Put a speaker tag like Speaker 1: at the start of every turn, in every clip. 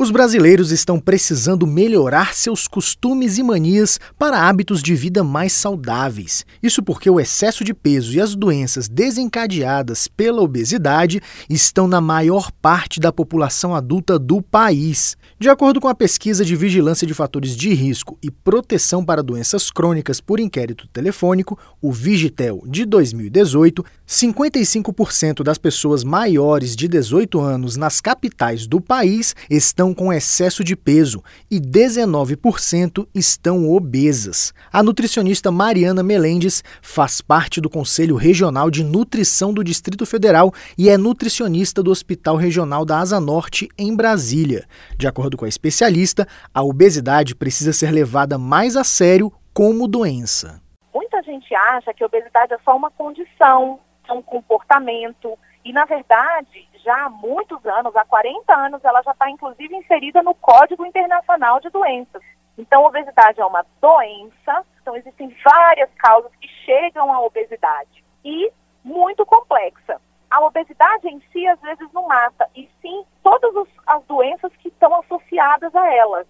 Speaker 1: Os brasileiros estão precisando melhorar seus costumes e manias para hábitos de vida mais saudáveis. Isso porque o excesso de peso e as doenças desencadeadas pela obesidade estão na maior parte da população adulta do país. De acordo com a pesquisa de vigilância de fatores de risco e proteção para doenças crônicas por inquérito telefônico, o Vigitel de 2018, 55% das pessoas maiores de 18 anos nas capitais do país estão com excesso de peso e 19% estão obesas. A nutricionista Mariana Melendes faz parte do Conselho Regional de Nutrição do Distrito Federal e é nutricionista do Hospital Regional da Asa Norte, em Brasília. De acordo acordo com a especialista, a obesidade precisa ser levada mais a sério como doença.
Speaker 2: Muita gente acha que a obesidade é só uma condição, é um comportamento, e na verdade, já há muitos anos, há 40 anos, ela já está inclusive inserida no Código Internacional de Doenças. Então, obesidade é uma doença, então existem várias causas que chegam à obesidade e muito complexa. A obesidade em si, às vezes, não mata, e sim todas as doenças que estão associadas a elas.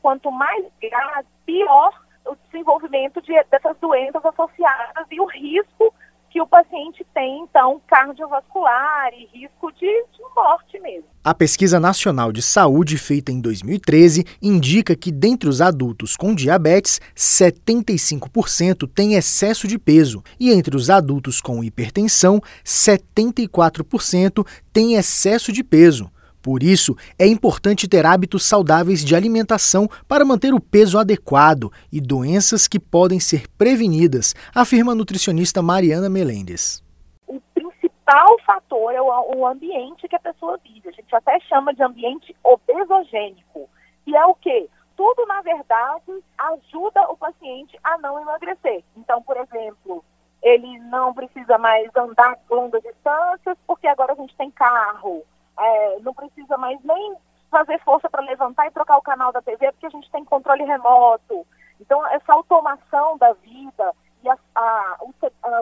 Speaker 2: Quanto mais grave, pior o desenvolvimento de, dessas doenças associadas e o risco que o paciente então, cardiovascular e risco de, de, morte mesmo.
Speaker 1: A Pesquisa Nacional de Saúde, feita em 2013, indica que, dentre os adultos com diabetes, 75% têm excesso de peso e, entre os adultos com hipertensão, 74% têm excesso de peso. Por isso, é importante ter hábitos saudáveis de alimentação para manter o peso adequado e doenças que podem ser prevenidas, afirma a nutricionista Mariana Melendes.
Speaker 2: O principal fator é o ambiente que a pessoa vive. A gente até chama de ambiente obesogênico. E é o quê? Tudo, na verdade, ajuda o paciente a não emagrecer. Então, por exemplo, ele não precisa mais andar longas distâncias, porque agora a gente tem carro é, não precisa mais nem fazer força para levantar e trocar o canal da TV, porque a gente tem controle remoto. Então, essa automação da vida e a, a,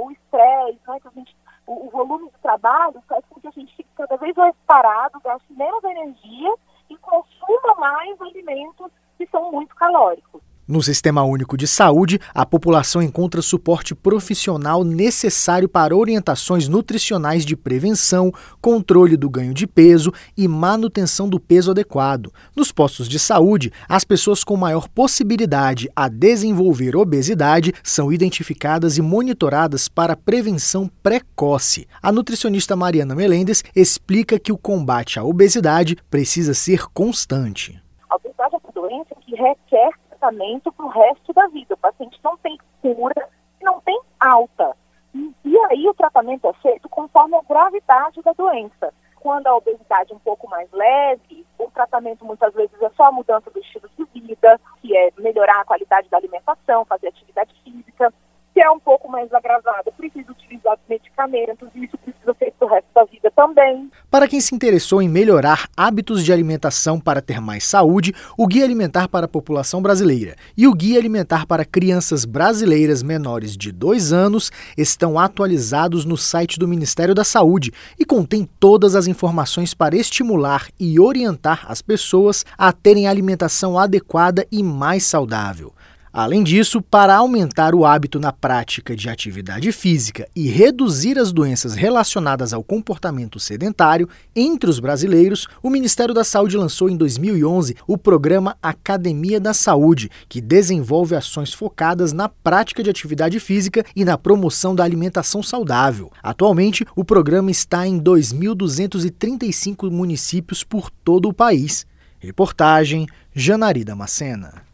Speaker 2: o estresse, né, que a gente, o, o, volume de trabalho faz com que a gente fique cada vez mais parado, gaste menos energia e consuma mais alimentos que são muito calóricos.
Speaker 1: No Sistema Único de Saúde, a população encontra suporte profissional necessário para orientações nutricionais de prevenção, controle do ganho de peso e manutenção do peso adequado. Nos postos de saúde, as pessoas com maior possibilidade a desenvolver obesidade são identificadas e monitoradas para prevenção precoce. A nutricionista Mariana Melendes explica que o combate à obesidade precisa ser constante.
Speaker 2: A obesidade é uma doença que requer tratamento para o resto da vida. O paciente não tem cura, não tem alta. E, e aí o tratamento é feito conforme a gravidade da doença. Quando a obesidade é um pouco mais leve, o tratamento muitas vezes é só a mudança do estilo de vida, que é melhorar a qualidade da alimentação, fazer atividade física. Se é um pouco mais agravado, precisa utilizar medicamentos, e isso precisa ser para o resto da vida também.
Speaker 1: Para quem se interessou em melhorar hábitos de alimentação para ter mais saúde, o Guia Alimentar para a População Brasileira e o Guia Alimentar para Crianças Brasileiras Menores de 2 anos estão atualizados no site do Ministério da Saúde e contém todas as informações para estimular e orientar as pessoas a terem alimentação adequada e mais saudável. Além disso, para aumentar o hábito na prática de atividade física e reduzir as doenças relacionadas ao comportamento sedentário entre os brasileiros, o Ministério da Saúde lançou em 2011 o programa Academia da Saúde, que desenvolve ações focadas na prática de atividade física e na promoção da alimentação saudável. Atualmente, o programa está em 2.235 municípios por todo o país. Reportagem Janari Macena.